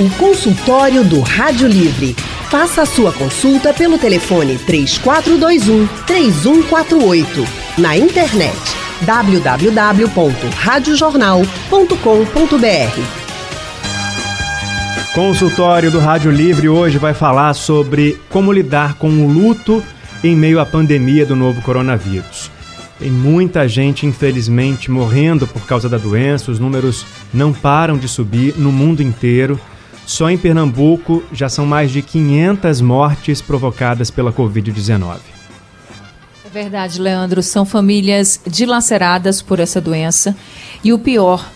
O consultório do Rádio Livre. Faça a sua consulta pelo telefone 3421 3148. Na internet www.radiojornal.com.br. Consultório do Rádio Livre hoje vai falar sobre como lidar com o luto em meio à pandemia do novo coronavírus. Tem muita gente, infelizmente, morrendo por causa da doença, os números não param de subir no mundo inteiro. Só em Pernambuco já são mais de 500 mortes provocadas pela Covid-19. É verdade, Leandro. São famílias dilaceradas por essa doença e o pior,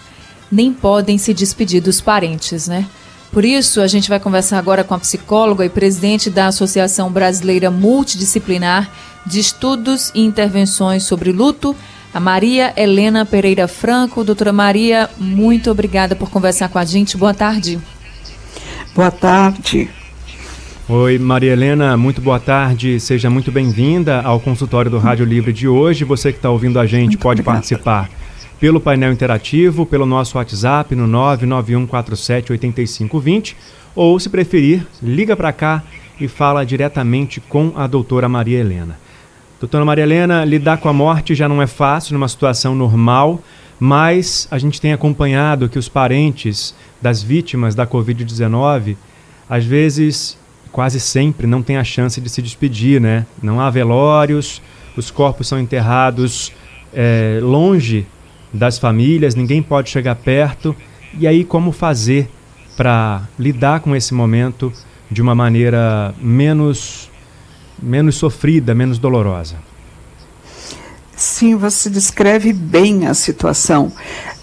nem podem se despedir dos parentes, né? Por isso, a gente vai conversar agora com a psicóloga e presidente da Associação Brasileira Multidisciplinar de Estudos e Intervenções sobre Luto, a Maria Helena Pereira Franco. Doutora Maria, muito obrigada por conversar com a gente. Boa tarde. Boa tarde. Oi, Maria Helena, muito boa tarde. Seja muito bem-vinda ao consultório do Rádio Livre de hoje. Você que está ouvindo a gente muito pode obrigada. participar pelo painel interativo, pelo nosso WhatsApp no 991478520 ou, se preferir, liga para cá e fala diretamente com a doutora Maria Helena. Doutora Maria Helena, lidar com a morte já não é fácil numa situação normal, mas a gente tem acompanhado que os parentes das vítimas da Covid-19, às vezes, quase sempre, não têm a chance de se despedir, né? Não há velórios, os corpos são enterrados é, longe das famílias, ninguém pode chegar perto. E aí, como fazer para lidar com esse momento de uma maneira menos, menos sofrida, menos dolorosa? Sim, você descreve bem a situação.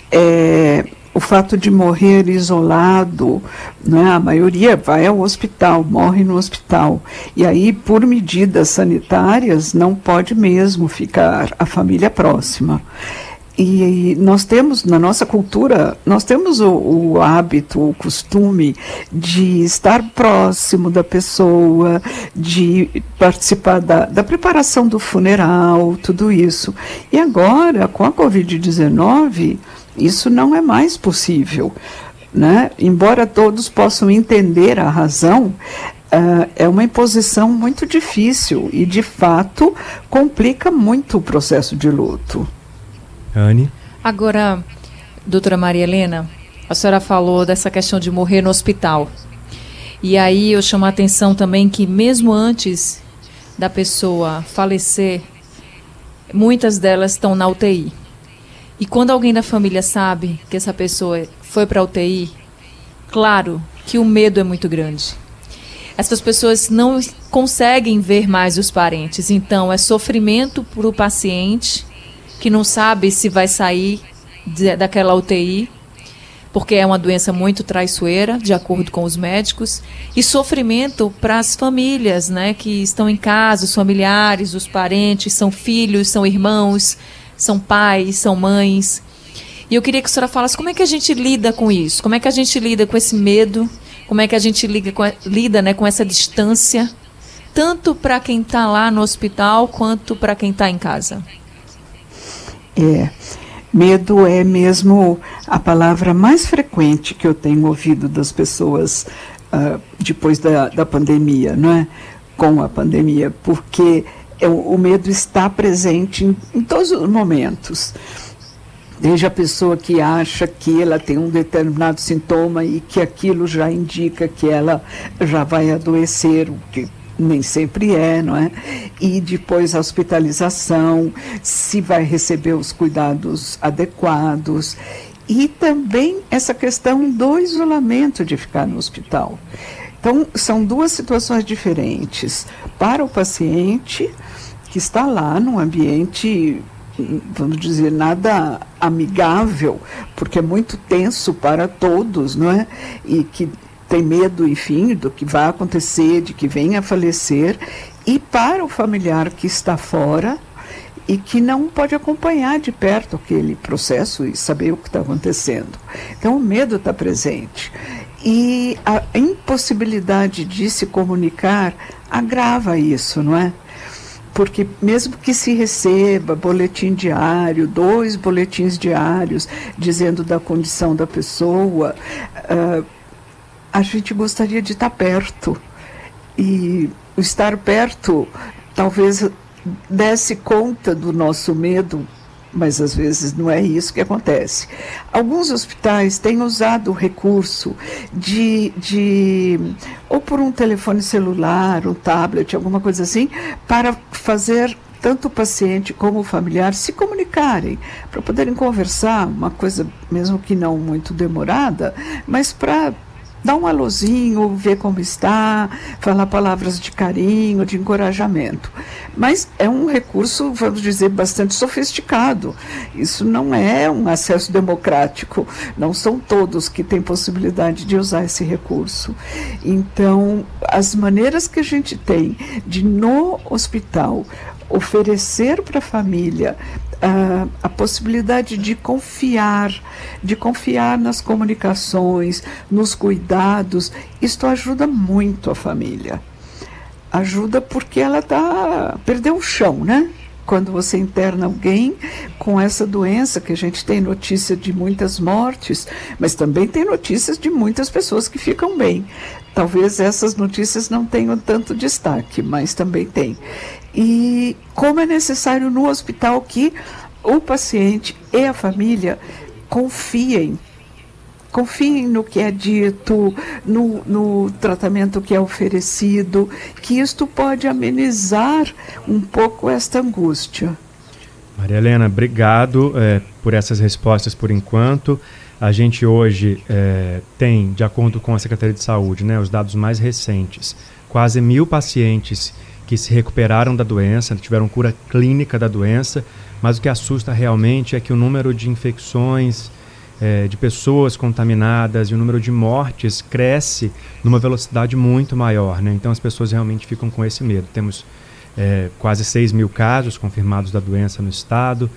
É, o fato de morrer isolado, né, a maioria vai ao hospital, morre no hospital. E aí, por medidas sanitárias, não pode mesmo ficar a família próxima. E nós temos, na nossa cultura, nós temos o, o, hábito, o costume de estar próximo da pessoa, de participar da, da preparação do funeral, tudo isso. E agora, com a Covid-19, isso não é mais possível. Né? Embora todos possam entender a razão, Uh, é uma imposição muito difícil e, de fato, complica muito o processo de luto. Anne. Agora, doutora Maria Helena, a senhora falou dessa questão de morrer no hospital. E aí eu chamo a atenção também que mesmo antes da pessoa falecer, muitas delas estão na UTI. E quando alguém da família sabe que essa pessoa foi para a UTI, claro que o medo é muito grande. Essas pessoas não conseguem ver mais os parentes, então é sofrimento para o paciente que não sabe se vai sair de, daquela UTI, porque é uma doença muito traiçoeira, de acordo com os médicos, e sofrimento para as famílias, né, que estão em casa, os familiares, os parentes, são filhos, são irmãos, são pais, são mães. E eu queria que a senhora falasse como é que a gente lida com isso, como é que a gente lida com esse medo, como é que a gente liga com, lida né, com essa distância, tanto para quem está lá no hospital quanto para quem está em casa. É. Medo é mesmo a palavra mais frequente que eu tenho ouvido das pessoas uh, depois da, da pandemia, não é? Com a pandemia, porque é, o medo está presente em, em todos os momentos desde a pessoa que acha que ela tem um determinado sintoma e que aquilo já indica que ela já vai adoecer, o que nem sempre é, não é? E depois a hospitalização, se vai receber os cuidados adequados. E também essa questão do isolamento de ficar no hospital. Então, são duas situações diferentes. Para o paciente que está lá num ambiente, vamos dizer, nada amigável, porque é muito tenso para todos, não é? E que tem medo, enfim, do que vai acontecer, de que venha a falecer, e para o familiar que está fora e que não pode acompanhar de perto aquele processo e saber o que está acontecendo. Então, o medo está presente. E a impossibilidade de se comunicar agrava isso, não é? porque mesmo que se receba boletim diário, dois boletins diários dizendo da condição da pessoa, uh, a gente gostaria de estar perto. E o estar perto talvez desse conta do nosso medo, mas às vezes não é isso que acontece. Alguns hospitais têm usado o recurso de, de ou por um telefone celular, um tablet, alguma coisa assim, para fazer tanto o paciente como o familiar se comunicarem, para poderem conversar, uma coisa mesmo que não muito demorada, mas para dar um alôzinho, ver como está, falar palavras de carinho, de encorajamento. Mas é um recurso, vamos dizer, bastante sofisticado. Isso não é um acesso democrático. Não são todos que têm possibilidade de usar esse recurso. Então, as maneiras que a gente tem de, no hospital, oferecer para a família a, a possibilidade de confiar, de confiar nas comunicações, nos cuidados, isto ajuda muito a família. Ajuda porque ela tá perdeu o chão, né? Quando você interna alguém com essa doença, que a gente tem notícia de muitas mortes, mas também tem notícias de muitas pessoas que ficam bem. Talvez essas notícias não tenham tanto destaque, mas também tem e como é necessário no hospital que o paciente e a família confiem confiem no que é dito, no, no, tratamento que é oferecido, que isto pode amenizar um pouco esta angústia. Maria Helena, obrigado é, por essas respostas por enquanto. A gente hoje é, tem, de acordo com a Secretaria de Saúde, né, os dados mais recentes, quase mil pacientes que se recuperaram da doença, tiveram cura clínica da doença, mas o que assusta realmente é que o número de infecções, é, de pessoas contaminadas e o número de mortes cresce numa velocidade muito maior. Né? Então as pessoas realmente ficam com esse medo. Temos é, quase 6 mil casos confirmados da doença no estado,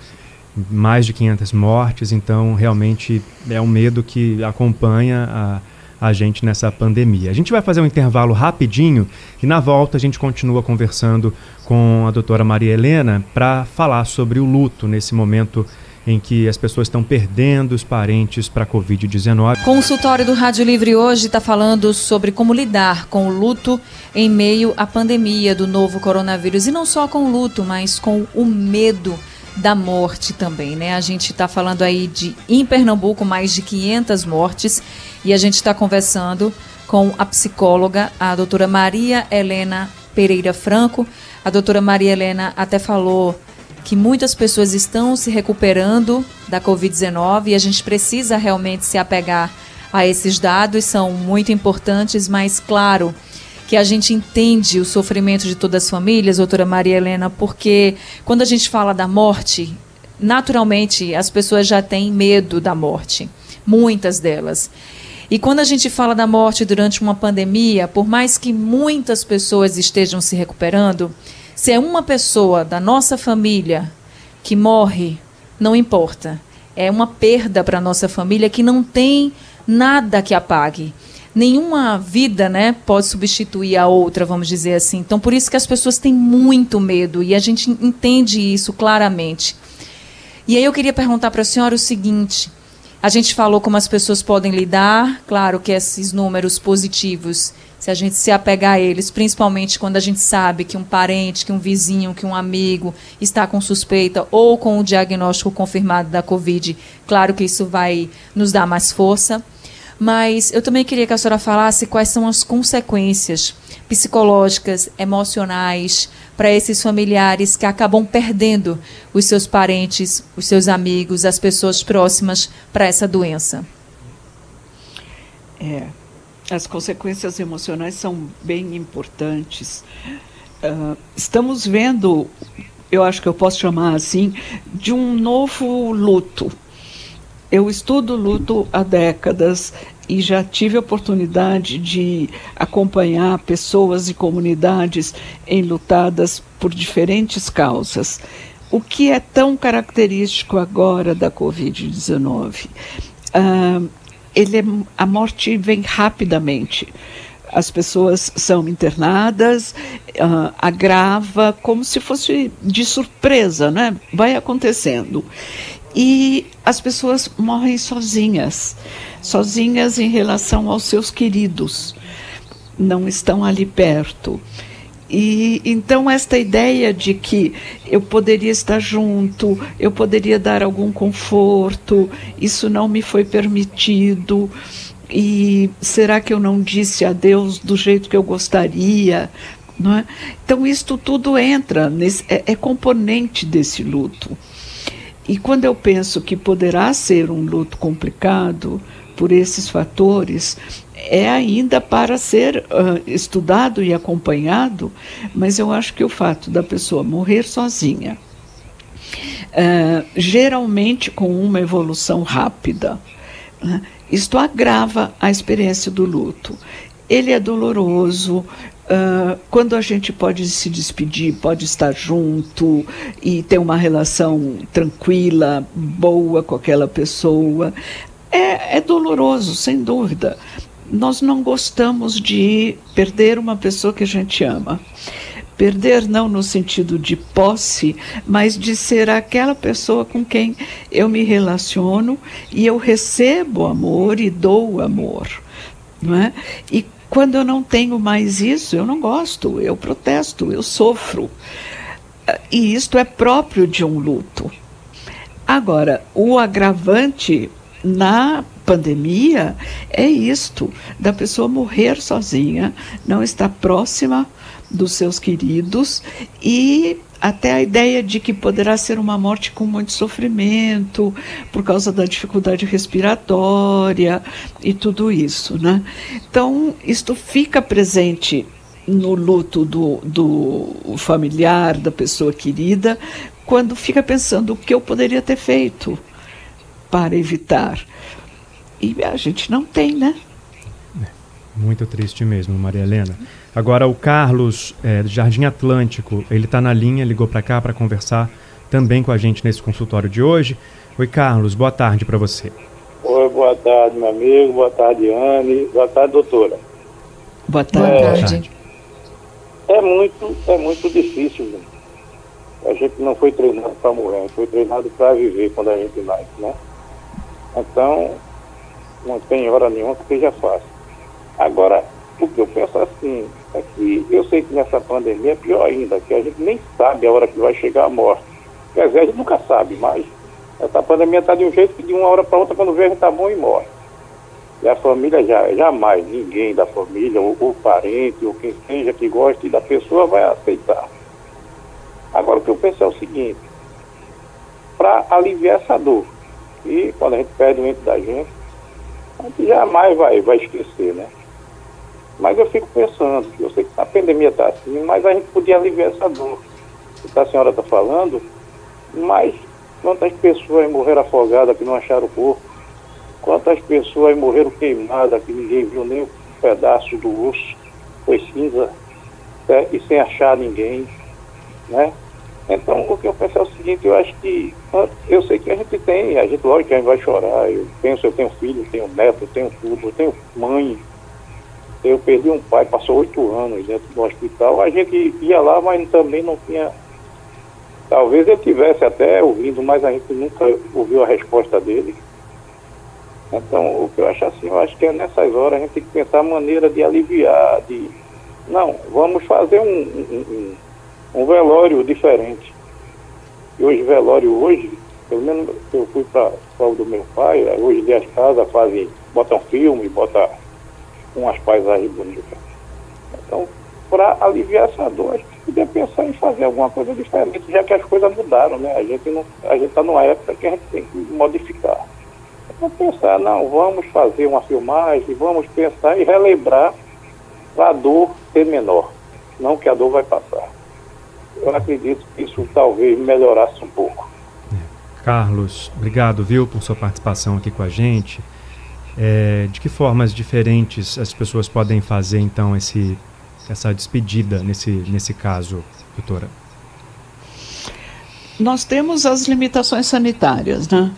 mais de 500 mortes, então realmente é um medo que acompanha a a gente nessa pandemia. A gente vai fazer um intervalo rapidinho e na volta a gente continua conversando com a doutora Maria Helena para falar sobre o luto nesse momento em que as pessoas estão perdendo os parentes para a Covid-19. Consultório do Rádio Livre hoje está falando sobre como lidar com o luto em meio à pandemia do novo coronavírus. E não só com o luto, mas com o medo da morte também, né? A gente está falando aí de, em Pernambuco, mais de 500 mortes e a gente está conversando com a psicóloga, a doutora Maria Helena Pereira Franco. A doutora Maria Helena até falou que muitas pessoas estão se recuperando da Covid-19 e a gente precisa realmente se apegar a esses dados, são muito importantes, mas claro que a gente entende o sofrimento de todas as famílias, doutora Maria Helena, porque quando a gente fala da morte, naturalmente as pessoas já têm medo da morte, muitas delas. E quando a gente fala da morte durante uma pandemia, por mais que muitas pessoas estejam se recuperando, se é uma pessoa da nossa família que morre, não importa. É uma perda para a nossa família que não tem nada que apague nenhuma vida, né, pode substituir a outra, vamos dizer assim. Então, por isso que as pessoas têm muito medo e a gente entende isso claramente. E aí eu queria perguntar para a senhora o seguinte: a gente falou como as pessoas podem lidar, claro que esses números positivos, se a gente se apegar a eles, principalmente quando a gente sabe que um parente, que um vizinho, que um amigo está com suspeita ou com o diagnóstico confirmado da Covid, claro que isso vai nos dar mais força. Mas eu também queria que a senhora falasse quais são as consequências psicológicas, emocionais para esses familiares que acabam perdendo os seus parentes, os seus amigos, as pessoas próximas para essa doença. É, as consequências emocionais são bem importantes. Uh, estamos vendo, eu acho que eu posso chamar assim, de um novo luto eu estudo luto há décadas e já tive a oportunidade de acompanhar pessoas e comunidades enlutadas por diferentes causas. O que é tão característico agora da Covid-19? Uh, ele é, a morte vem rapidamente. As pessoas são internadas, uh, agrava como se fosse de surpresa, né? Vai acontecendo e as pessoas morrem sozinhas. sozinhas em relação aos seus queridos, não estão ali perto. E então esta ideia de que eu poderia estar junto, eu poderia dar algum conforto, isso não me foi permitido. E será que eu não disse adeus do jeito que eu gostaria? É? Então isto tudo entra, nesse, é, é componente desse luto. E quando eu penso que poderá ser um luto complicado por esses fatores, é ainda para ser uh, estudado e acompanhado, mas eu acho que o fato da pessoa morrer sozinha, uh, geralmente com uma evolução rápida, uh, isto agrava a experiência do luto. Ele é doloroso, Uh, quando a gente pode se despedir, pode estar junto e ter uma relação tranquila, boa com aquela pessoa, é, é doloroso, sem dúvida nós não gostamos de perder uma pessoa que a gente ama. Perder não no sentido de posse, mas de ser aquela pessoa com quem eu me relaciono e eu recebo amor e dou amor. É? E quando eu não tenho mais isso, eu não gosto, eu protesto, eu sofro. E isto é próprio de um luto. Agora, o agravante na pandemia é isto, da pessoa morrer sozinha, não estar próxima dos seus queridos e até a ideia de que poderá ser uma morte com muito sofrimento por causa da dificuldade respiratória e tudo isso, né? Então, isto fica presente no luto do, do familiar, da pessoa querida, quando fica pensando o que eu poderia ter feito para evitar. E a gente não tem, né? É, muito triste mesmo, Maria Helena. Agora, o Carlos, é, do Jardim Atlântico, ele está na linha, ligou para cá para conversar também com a gente nesse consultório de hoje. Oi, Carlos, boa tarde para você. Oi, boa tarde, meu amigo, boa tarde, Anne, boa tarde, doutora. Boa tarde. Boa tarde. É, é muito, é muito difícil, né? A gente não foi treinado para morrer, foi treinado para viver quando a gente nasce, né? Então, não tem hora nenhuma que seja fácil. Agora, o que eu penso assim, é que eu sei que nessa pandemia é pior ainda, que a gente nem sabe a hora que vai chegar a morte. Quer dizer, a gente nunca sabe, mas essa pandemia está de um jeito que de uma hora para outra, quando vê, a gente está bom e morre. E a família já, jamais, ninguém da família, ou, ou parente, ou quem seja que goste da pessoa vai aceitar. Agora o que eu penso é o seguinte, para aliviar essa dor, e quando a gente perde o ente da gente, a gente jamais vai, vai esquecer, né? Mas eu fico pensando, eu sei que a pandemia está assim, mas a gente podia aliviar essa dor. Que a senhora está falando, mas quantas pessoas morreram afogadas que não acharam o corpo? Quantas pessoas morreram queimadas que ninguém viu nem um pedaço do osso, foi cinza, né? e sem achar ninguém, né? Então, o que eu penso é o seguinte, eu acho que, eu sei que a gente tem, a gente, lógico a gente vai chorar, eu penso, eu tenho filho, tenho neto, tenho tudo, eu tenho mãe, eu perdi um pai, passou oito anos dentro do hospital, a gente ia lá, mas também não tinha, talvez eu tivesse até ouvindo, mas a gente nunca ouviu a resposta dele. Então, o que eu acho assim, eu acho que é nessas horas a gente tem que pensar maneira de aliviar, de, não, vamos fazer um, um, um velório diferente. E hoje, velório hoje, pelo menos eu fui para o do meu pai, hoje as casas fazem, botam filme, botam umas paisagens bonitas. Então, para aliviar essa dor, a gente podia pensar em fazer alguma coisa diferente, já que as coisas mudaram, né? A gente não, a gente está numa época que a gente tem que modificar. Então pensar, não, vamos fazer uma filmagem, vamos pensar e relembrar para a dor ser menor, não que a dor vai passar eu acredito que isso talvez melhorasse um pouco. Carlos, obrigado, viu, por sua participação aqui com a gente. É, de que formas diferentes as pessoas podem fazer, então, esse, essa despedida nesse, nesse caso, doutora? Nós temos as limitações sanitárias, né?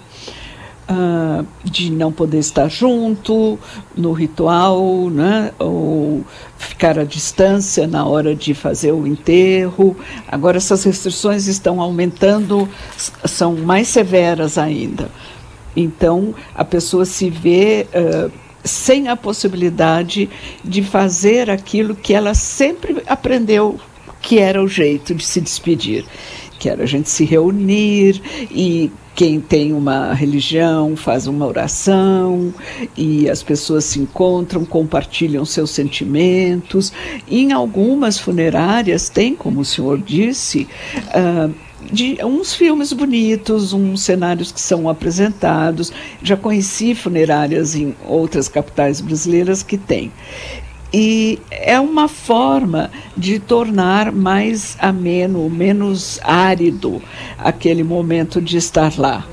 uh, de não poder estar junto no ritual, né? ou ficar à distância na hora de fazer o enterro. Agora, essas restrições estão aumentando, são mais severas ainda. Então, a pessoa se vê uh, sem a possibilidade de fazer aquilo que ela sempre aprendeu que era o jeito de se despedir, que era a gente se reunir e quem tem uma religião faz uma oração e as pessoas se encontram, compartilham seus sentimentos. Em algumas funerárias tem, como o senhor disse, uh, de uns filmes bonitos, uns cenários que são apresentados. Já conheci funerárias em outras capitais brasileiras que têm. E é uma forma de tornar mais ameno, menos árido aquele momento de estar lá.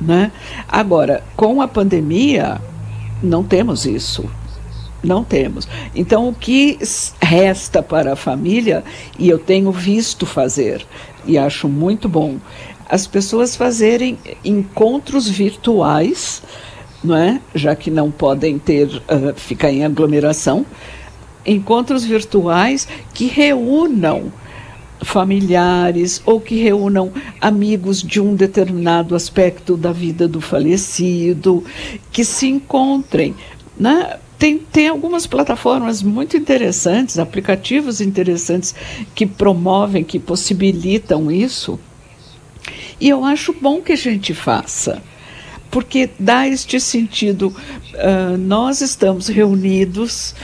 Né? Agora, com a pandemia, não temos isso. Não temos. Então, o que resta para a família, e eu tenho visto fazer, e acho muito bom, as pessoas fazerem encontros virtuais, não é? já que não podem ter, uh, ficar em aglomeração, encontros virtuais que reúnam familiares ou que reúnam amigos de um determinado aspecto da vida do falecido, que se encontrem. Né? Tem, tem algumas plataformas muito interessantes, aplicativos interessantes que promovem, que possibilitam isso. E eu acho bom que a gente faça, porque dá este sentido. Uh, nós estamos reunidos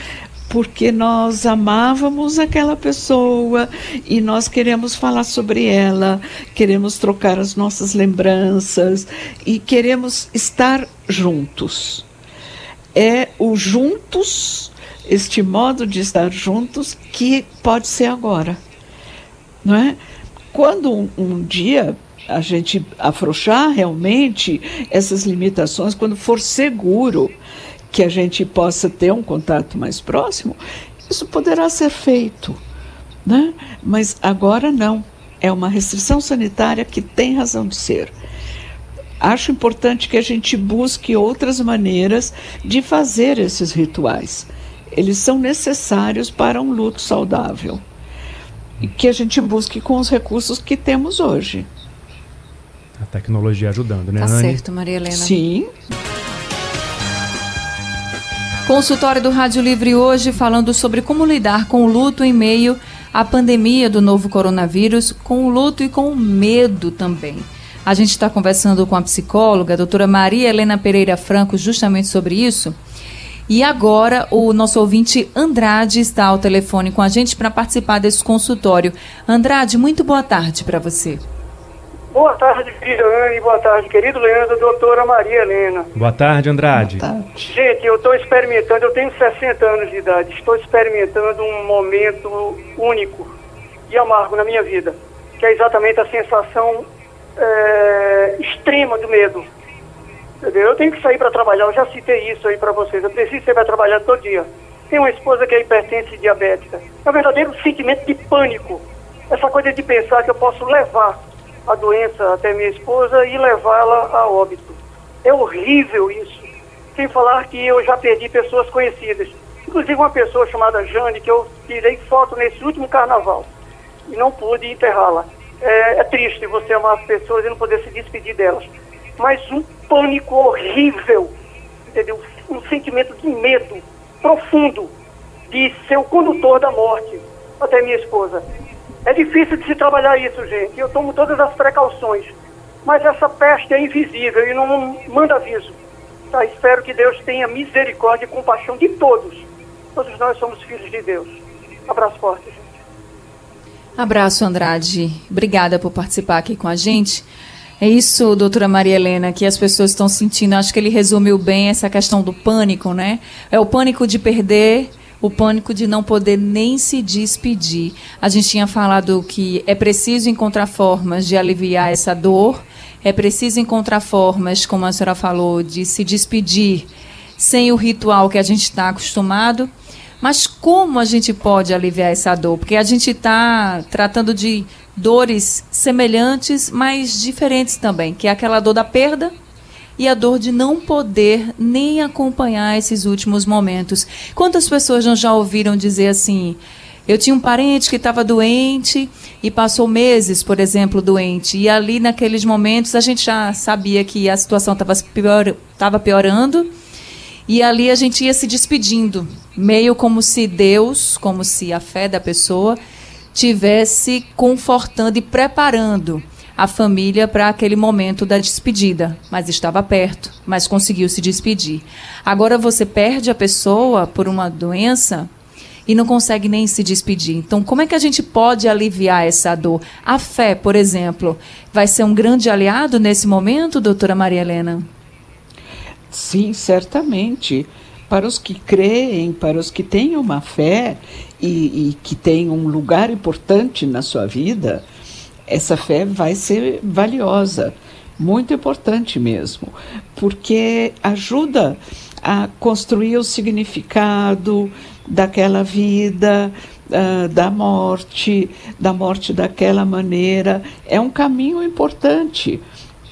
porque nós amávamos aquela pessoa e nós queremos falar sobre ela, queremos trocar as nossas lembranças e queremos estar juntos. É o juntos, este modo de estar juntos, que pode ser agora. Não é? Quando um, um dia a gente afrouxar realmente essas limitações, quando for seguro que a gente possa ter um contato mais próximo, isso poderá ser feito. Né? Mas agora não. É uma restrição sanitária que tem razão de ser. Acho importante que a gente busque outras maneiras de fazer esses rituais. Eles são necessários para um luto saudável. E que a gente busque com os recursos que temos hoje. A tecnologia ajudando, né, tá Anne? certo, Maria Helena. Sim. Consultório do Rádio Livre hoje falando sobre como lidar com o luto em meio à pandemia do novo coronavírus, com o luto e com o medo também. A gente está conversando com a psicóloga, a doutora Maria Helena Pereira Franco, justamente sobre isso. E agora o nosso ouvinte Andrade está ao telefone com a gente para participar desse consultório. Andrade, muito boa tarde para você. Boa tarde, querida Anne. Boa tarde, querido Leandro, doutora Maria Helena. Boa tarde, Andrade. Boa tarde. Gente, eu estou experimentando, eu tenho 60 anos de idade, estou experimentando um momento único e amargo na minha vida, que é exatamente a sensação é, extrema do medo. Entendeu? Eu tenho que sair para trabalhar, eu já citei isso aí para vocês, eu preciso sair para trabalhar todo dia. Tenho uma esposa que é hipertensa e diabética. É um verdadeiro sentimento de pânico. Essa coisa de pensar que eu posso levar a doença até minha esposa e levá-la a óbito. É horrível isso. Sem falar que eu já perdi pessoas conhecidas. Inclusive uma pessoa chamada Jane, que eu tirei foto nesse último carnaval e não pude enterrá-la. É, é triste você amar as pessoas e não poder se despedir delas. Mas um pânico horrível, entendeu? Um sentimento de medo profundo de ser o condutor da morte até minha esposa. É difícil de se trabalhar isso, gente. Eu tomo todas as precauções. Mas essa peste é invisível e não manda aviso. Tá? Espero que Deus tenha misericórdia e compaixão de todos. Todos nós somos filhos de Deus. Abraço forte. Abraço, Andrade. Obrigada por participar aqui com a gente. É isso, doutora Maria Helena, que as pessoas estão sentindo. Acho que ele resumiu bem essa questão do pânico, né? É o pânico de perder o pânico de não poder nem se despedir. A gente tinha falado que é preciso encontrar formas de aliviar essa dor, é preciso encontrar formas, como a senhora falou, de se despedir sem o ritual que a gente está acostumado. Mas como a gente pode aliviar essa dor? Porque a gente está tratando de dores semelhantes, mas diferentes também, que é aquela dor da perda e a dor de não poder nem acompanhar esses últimos momentos. Quantas pessoas não já ouviram dizer assim: Eu tinha um parente que estava doente e passou meses, por exemplo, doente. E ali, naqueles momentos, a gente já sabia que a situação estava pior, piorando. E ali a gente ia se despedindo, meio como se Deus, como se a fé da pessoa, tivesse confortando e preparando a família para aquele momento da despedida, mas estava perto, mas conseguiu se despedir. Agora você perde a pessoa por uma doença, e não consegue nem se despedir. Então, como é que a gente pode aliviar essa dor? A fé, por exemplo, vai ser um grande aliado nesse momento, doutora Maria Helena? Sim, certamente. Para os que creem, para os que têm uma fé e, e que têm um lugar importante na sua vida, essa fé vai ser valiosa, muito importante mesmo, porque ajuda a construir o significado, daquela vida, uh, da morte, da morte daquela maneira. É um caminho importante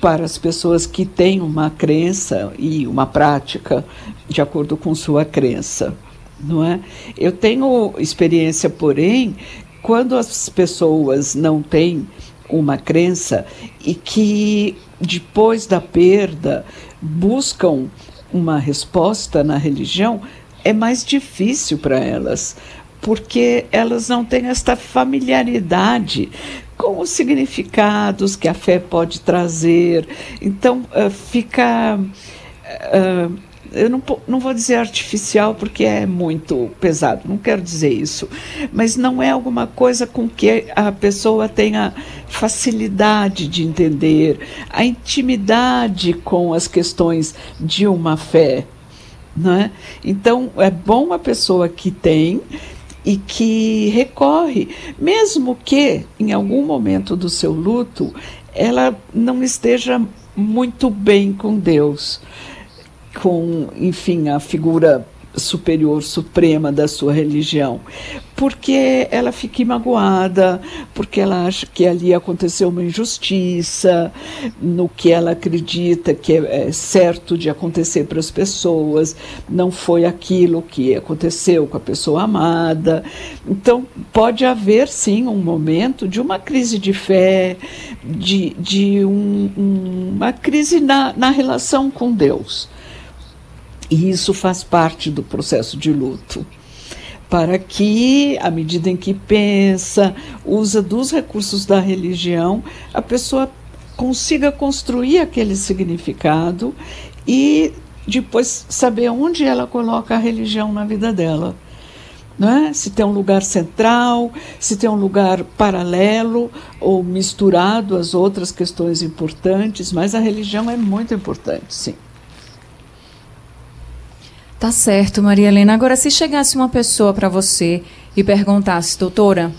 para as pessoas que têm uma crença e uma prática de acordo com sua crença, não é? Eu tenho experiência, porém, quando as pessoas não têm uma crença e que depois da perda buscam uma resposta na religião, é mais difícil para elas, porque elas não têm esta familiaridade com os significados que a fé pode trazer. Então, uh, fica. Uh, eu não, não vou dizer artificial porque é muito pesado, não quero dizer isso, mas não é alguma coisa com que a pessoa tenha facilidade de entender, a intimidade com as questões de uma fé. Né? Então, é bom a pessoa que tem e que recorre, mesmo que em algum momento do seu luto ela não esteja muito bem com Deus, com, enfim, a figura superior, suprema da sua religião, porque ela fica magoada, porque ela acha que ali aconteceu uma injustiça, no que ela acredita que é, é certo de acontecer para as pessoas, não foi aquilo que aconteceu com a pessoa amada. Então, pode haver sim um momento de uma crise de fé, de, de um, um, uma crise na, na relação com Deus. E isso faz parte do processo de luto. Para que, à medida em que pensa, usa dos recursos da religião, a pessoa consiga construir aquele significado e depois saber onde ela coloca a religião na vida dela. Não é? Se tem um lugar central, se tem um lugar paralelo ou misturado às outras questões importantes, mas a religião é muito importante, sim. Tá certo, Maria Helena. Agora, se chegasse uma pessoa para você e perguntasse, doutora,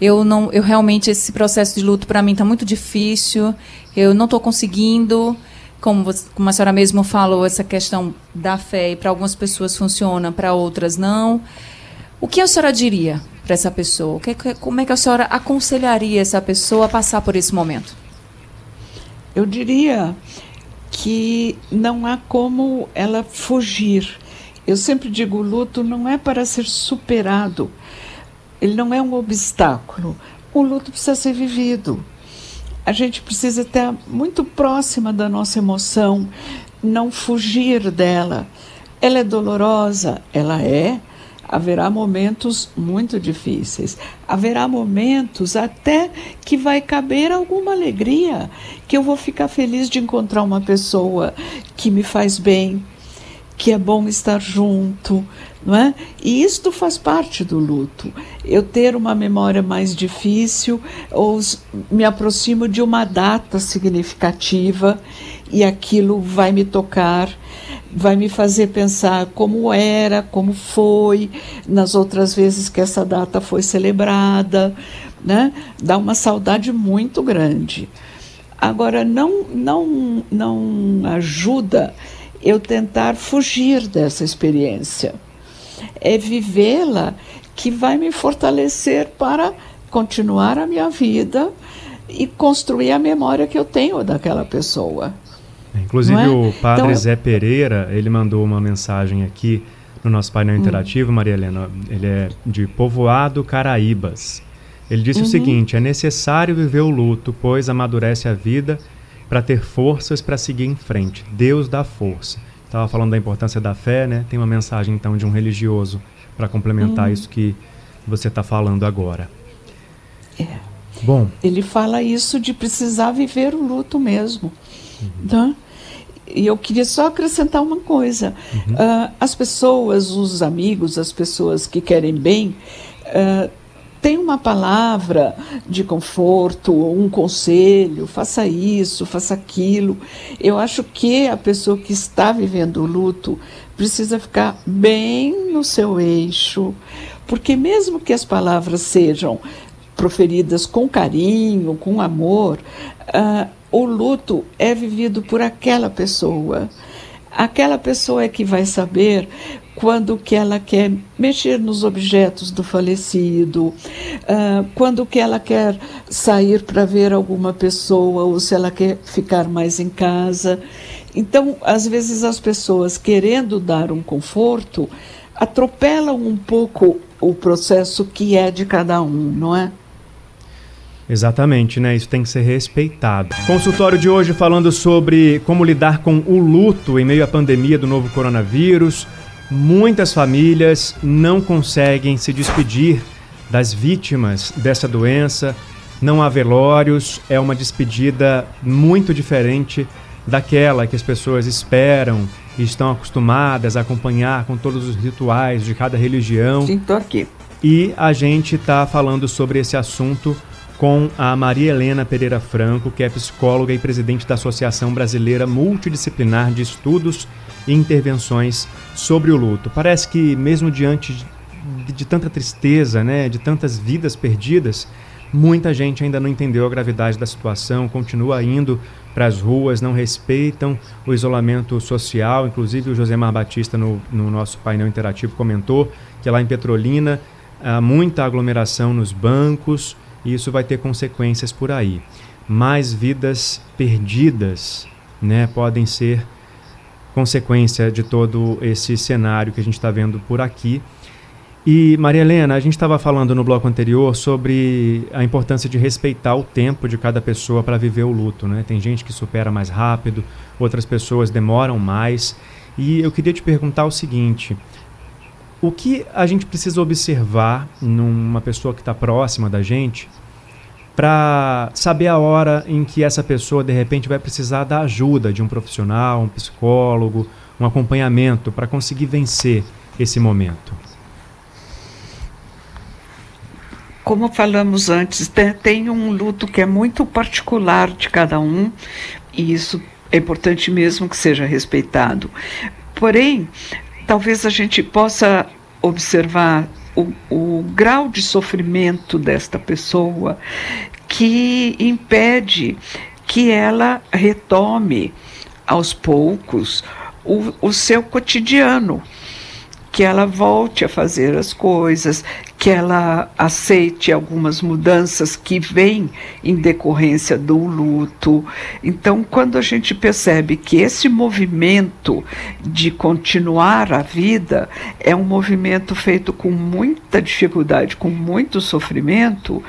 eu não, eu realmente esse processo de luto para mim está muito difícil. Eu não estou conseguindo, como, você, como a senhora mesmo falou, essa questão da fé e para algumas pessoas funciona, para outras não. O que a senhora diria para essa pessoa? Que, como é que a senhora aconselharia essa pessoa a passar por esse momento? Eu diria que não há como ela fugir eu sempre digo: o luto não é para ser superado, ele não é um obstáculo. O luto precisa ser vivido. A gente precisa estar muito próxima da nossa emoção, não fugir dela. Ela é dolorosa? Ela é. Haverá momentos muito difíceis. Haverá momentos até que vai caber alguma alegria, que eu vou ficar feliz de encontrar uma pessoa que me faz bem, que é bom estar junto, não é? E isto faz parte do luto. Eu ter uma memória mais difícil ou me aproximo de uma data significativa e aquilo vai me tocar, vai me fazer pensar como era, como foi nas outras vezes que essa data foi celebrada, né? Dá uma saudade muito grande. Agora não não não ajuda eu tentar fugir dessa experiência. É vivê-la que vai me fortalecer para continuar a minha vida e construir a memória que eu tenho daquela pessoa. Inclusive é? o padre então, Zé Pereira, ele mandou uma mensagem aqui no nosso painel hum. interativo, Maria Helena. Ele é de Povoado Caraíbas. Ele disse uhum. o seguinte: é necessário viver o luto, pois amadurece a vida para ter forças para seguir em frente. Deus dá força. Estava falando da importância da fé, né? Tem uma mensagem então de um religioso para complementar uhum. isso que você está falando agora. É. Bom. Ele fala isso de precisar viver o luto mesmo. Uhum. Tá? E eu queria só acrescentar uma coisa. Uhum. Uh, as pessoas, os amigos, as pessoas que querem bem, uh, tem uma palavra de conforto, um conselho, faça isso, faça aquilo. Eu acho que a pessoa que está vivendo o luto precisa ficar bem no seu eixo, porque mesmo que as palavras sejam proferidas com carinho, com amor, uh, o luto é vivido por aquela pessoa. Aquela pessoa é que vai saber quando que ela quer mexer nos objetos do falecido, uh, quando que ela quer sair para ver alguma pessoa ou se ela quer ficar mais em casa. Então, às vezes as pessoas querendo dar um conforto atropelam um pouco o processo que é de cada um, não é? Exatamente, né? Isso tem que ser respeitado. Consultório de hoje falando sobre como lidar com o luto em meio à pandemia do novo coronavírus. Muitas famílias não conseguem se despedir das vítimas dessa doença. Não há velórios, é uma despedida muito diferente daquela que as pessoas esperam e estão acostumadas a acompanhar com todos os rituais de cada religião. Sim, tô aqui. E a gente está falando sobre esse assunto com a Maria Helena Pereira Franco, que é psicóloga e presidente da Associação Brasileira Multidisciplinar de Estudos e Intervenções sobre o Luto. Parece que, mesmo diante de, de tanta tristeza, né, de tantas vidas perdidas, muita gente ainda não entendeu a gravidade da situação, continua indo para as ruas, não respeitam o isolamento social. Inclusive, o Josemar Batista, no, no nosso painel interativo, comentou que lá em Petrolina há muita aglomeração nos bancos e isso vai ter consequências por aí. Mais vidas perdidas né, podem ser consequência de todo esse cenário que a gente está vendo por aqui. E, Maria Helena, a gente estava falando no bloco anterior sobre a importância de respeitar o tempo de cada pessoa para viver o luto. Né? Tem gente que supera mais rápido, outras pessoas demoram mais. E eu queria te perguntar o seguinte: o que a gente precisa observar numa pessoa que está próxima da gente para saber a hora em que essa pessoa de repente vai precisar da ajuda de um profissional, um psicólogo, um acompanhamento para conseguir vencer esse momento? Como falamos antes, tem um luto que é muito particular de cada um e isso é importante mesmo que seja respeitado. Porém, talvez a gente possa observar o, o grau de sofrimento desta pessoa que impede que ela retome aos poucos o, o seu cotidiano que ela volte a fazer as coisas, que ela aceite algumas mudanças que vêm em decorrência do luto. Então, quando a gente percebe que esse movimento de continuar a vida é um movimento feito com muita dificuldade, com muito sofrimento,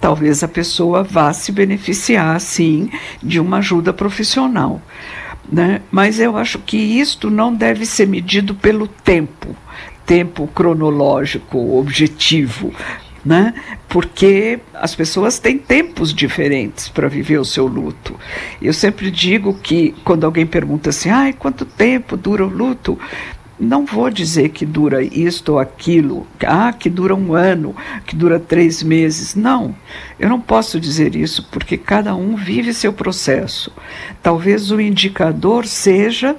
talvez a pessoa vá se beneficiar, sim, de uma ajuda profissional. Né? Mas eu acho que isto não deve ser medido pelo tempo, tempo cronológico objetivo, né? Porque as pessoas têm tempos diferentes para viver o seu luto. Eu sempre digo que quando alguém pergunta assim, ai, quanto tempo dura o luto? não vou dizer que dura isto ou aquilo, ah, que dura um ano, que dura três meses. Não, eu não posso dizer isso, porque cada um vive seu processo. Talvez o indicador seja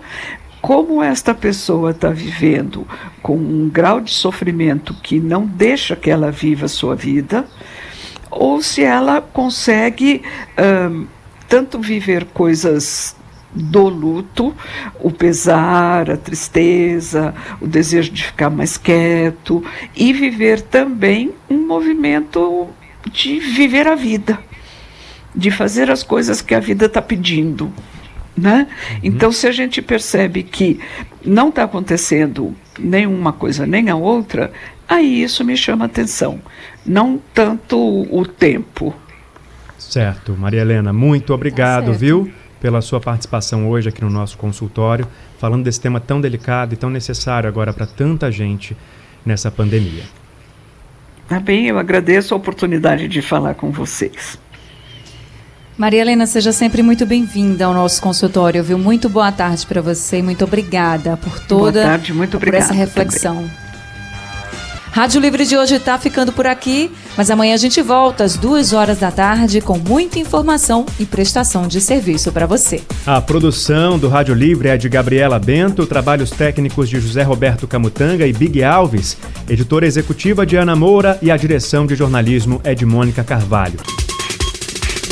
como esta pessoa está vivendo com um grau de sofrimento que não deixa que ela viva a sua vida, ou se ela consegue tanto viver coisas do luto, o pesar, a tristeza, o desejo de ficar mais quieto e viver também um movimento de viver a vida, de fazer as coisas que a vida está pedindo. Né? Uhum. Então, se a gente percebe que não está acontecendo nem uma coisa nem a outra, aí isso me chama atenção. Não tanto o tempo. Certo, Maria Helena, muito obrigado, tá viu, pela sua participação hoje aqui no nosso consultório, falando desse tema tão delicado e tão necessário agora para tanta gente nessa pandemia. Tá bem, eu agradeço a oportunidade de falar com vocês. Maria Helena, seja sempre muito bem-vinda ao nosso consultório, viu? Muito boa tarde para você e muito obrigada por toda boa tarde, muito por essa reflexão. Também. Rádio Livre de hoje está ficando por aqui, mas amanhã a gente volta às duas horas da tarde com muita informação e prestação de serviço para você. A produção do Rádio Livre é de Gabriela Bento, trabalhos técnicos de José Roberto Camutanga e Big Alves, editora executiva de Ana Moura e a direção de jornalismo é de Mônica Carvalho.